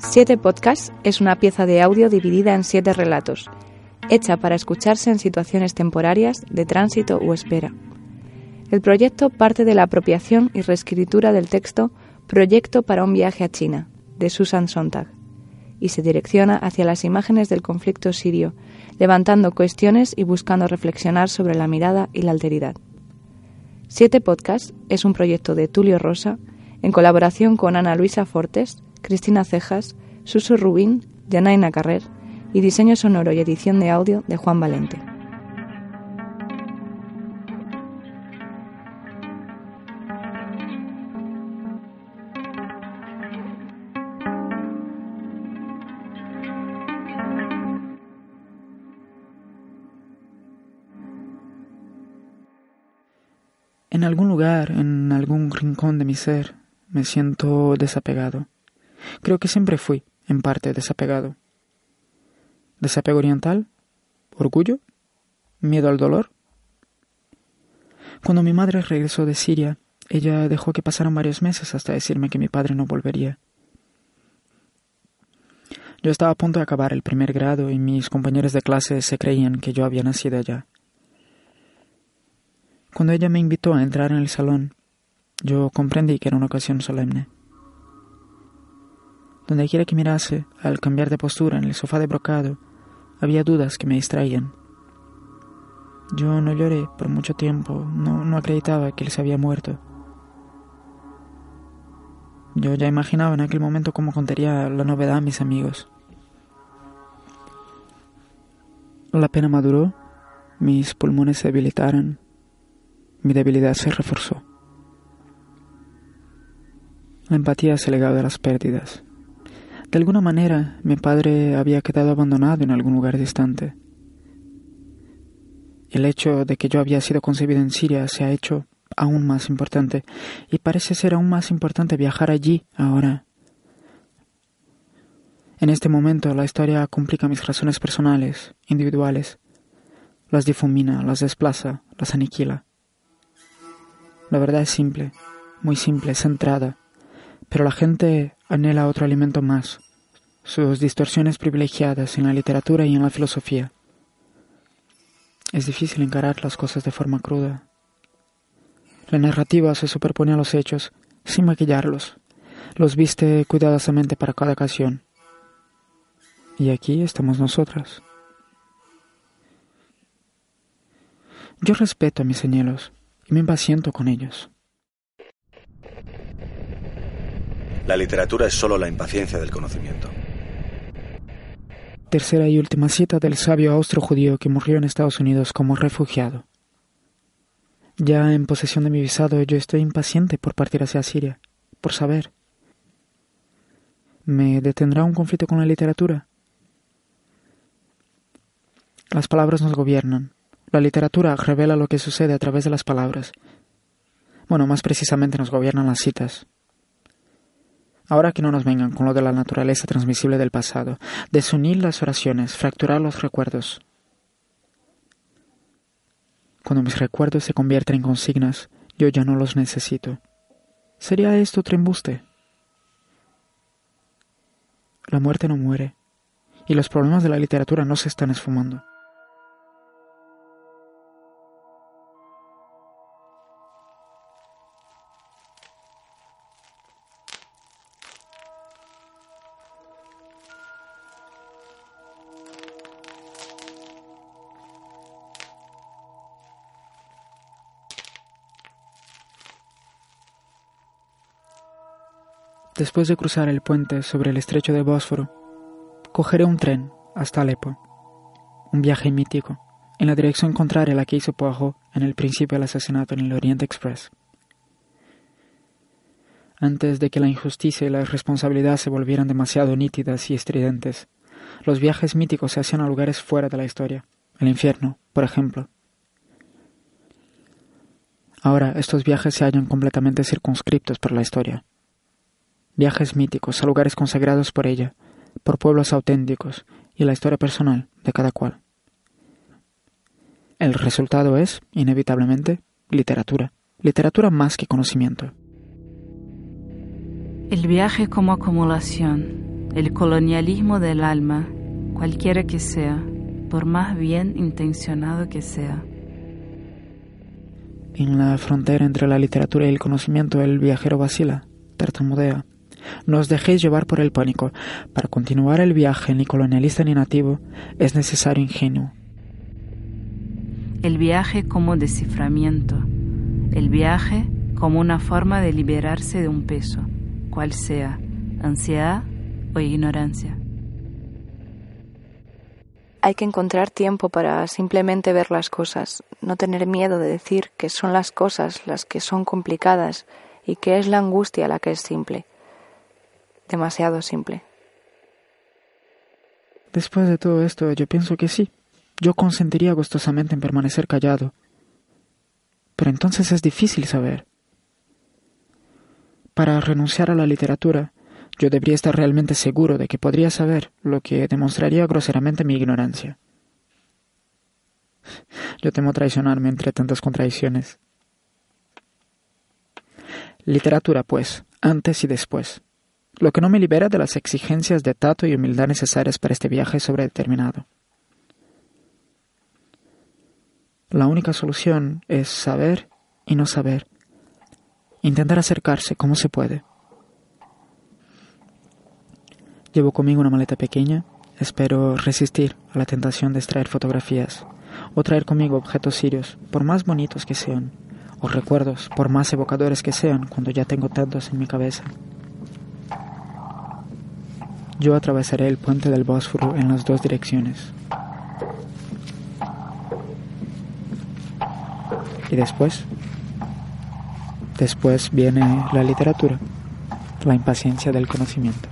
Siete Podcasts es una pieza de audio dividida en siete relatos, hecha para escucharse en situaciones temporarias de tránsito o espera. El proyecto parte de la apropiación y reescritura del texto Proyecto para un viaje a China, de Susan Sontag, y se direcciona hacia las imágenes del conflicto sirio, levantando cuestiones y buscando reflexionar sobre la mirada y la alteridad. Siete Podcasts es un proyecto de Tulio Rosa, en colaboración con Ana Luisa Fortes, Cristina Cejas, Suso Rubín, Janaina Carrer y diseño sonoro y edición de audio de Juan Valente. En algún lugar, en algún rincón de mi ser, me siento desapegado. Creo que siempre fui, en parte, desapegado. ¿Desapego oriental? ¿Orgullo? ¿Miedo al dolor? Cuando mi madre regresó de Siria, ella dejó que pasaran varios meses hasta decirme que mi padre no volvería. Yo estaba a punto de acabar el primer grado y mis compañeros de clase se creían que yo había nacido allá. Cuando ella me invitó a entrar en el salón, yo comprendí que era una ocasión solemne. Donde quiera que mirase, al cambiar de postura en el sofá de brocado, había dudas que me distraían. Yo no lloré por mucho tiempo, no, no acreditaba que él se había muerto. Yo ya imaginaba en aquel momento cómo contaría la novedad a mis amigos. La pena maduró, mis pulmones se debilitaron, mi debilidad se reforzó. La empatía se legaba de las pérdidas. De alguna manera, mi padre había quedado abandonado en algún lugar distante. El hecho de que yo había sido concebido en Siria se ha hecho aún más importante, y parece ser aún más importante viajar allí ahora. En este momento la historia complica mis razones personales, individuales, las difumina, las desplaza, las aniquila. La verdad es simple, muy simple, centrada, pero la gente anhela otro alimento más, sus distorsiones privilegiadas en la literatura y en la filosofía. Es difícil encarar las cosas de forma cruda. La narrativa se superpone a los hechos sin maquillarlos, los viste cuidadosamente para cada ocasión. Y aquí estamos nosotras. Yo respeto a mis señuelos y me impaciento con ellos. La literatura es solo la impaciencia del conocimiento. Tercera y última cita del sabio austro-judío que murió en Estados Unidos como refugiado. Ya en posesión de mi visado, yo estoy impaciente por partir hacia Siria, por saber. ¿Me detendrá un conflicto con la literatura? Las palabras nos gobiernan. La literatura revela lo que sucede a través de las palabras. Bueno, más precisamente nos gobiernan las citas. Ahora que no nos vengan con lo de la naturaleza transmisible del pasado, desunir las oraciones, fracturar los recuerdos. Cuando mis recuerdos se convierten en consignas, yo ya no los necesito. ¿Sería esto otro embuste? La muerte no muere, y los problemas de la literatura no se están esfumando. Después de cruzar el puente sobre el estrecho de Bósforo, cogeré un tren hasta Alepo. Un viaje mítico, en la dirección contraria a la que hizo Poirot en el principio del asesinato en el Orient Express. antes de que la injusticia y la irresponsabilidad se volvieran demasiado nítidas y estridentes. Los viajes míticos se hacían a lugares fuera de la historia, el infierno, por ejemplo. Ahora estos viajes se hallan completamente circunscriptos por la historia. Viajes míticos a lugares consagrados por ella, por pueblos auténticos y la historia personal de cada cual. El resultado es, inevitablemente, literatura. Literatura más que conocimiento. El viaje como acumulación, el colonialismo del alma, cualquiera que sea, por más bien intencionado que sea. En la frontera entre la literatura y el conocimiento el viajero vacila, tartamudea. No os dejéis llevar por el pánico. Para continuar el viaje ni colonialista ni nativo es necesario ingenio. El viaje como desciframiento. El viaje como una forma de liberarse de un peso, cual sea, ansiedad o ignorancia. Hay que encontrar tiempo para simplemente ver las cosas, no tener miedo de decir que son las cosas las que son complicadas y que es la angustia la que es simple. Demasiado simple. Después de todo esto, yo pienso que sí. Yo consentiría gustosamente en permanecer callado. Pero entonces es difícil saber. Para renunciar a la literatura, yo debería estar realmente seguro de que podría saber, lo que demostraría groseramente mi ignorancia. Yo temo traicionarme entre tantas contradicciones. Literatura, pues, antes y después. Lo que no me libera de las exigencias de tato y humildad necesarias para este viaje sobredeterminado. La única solución es saber y no saber. Intentar acercarse como se puede. Llevo conmigo una maleta pequeña. Espero resistir a la tentación de extraer fotografías o traer conmigo objetos sirios, por más bonitos que sean, o recuerdos, por más evocadores que sean, cuando ya tengo tantos en mi cabeza. Yo atravesaré el puente del Bósforo en las dos direcciones. Y después, después viene la literatura, la impaciencia del conocimiento.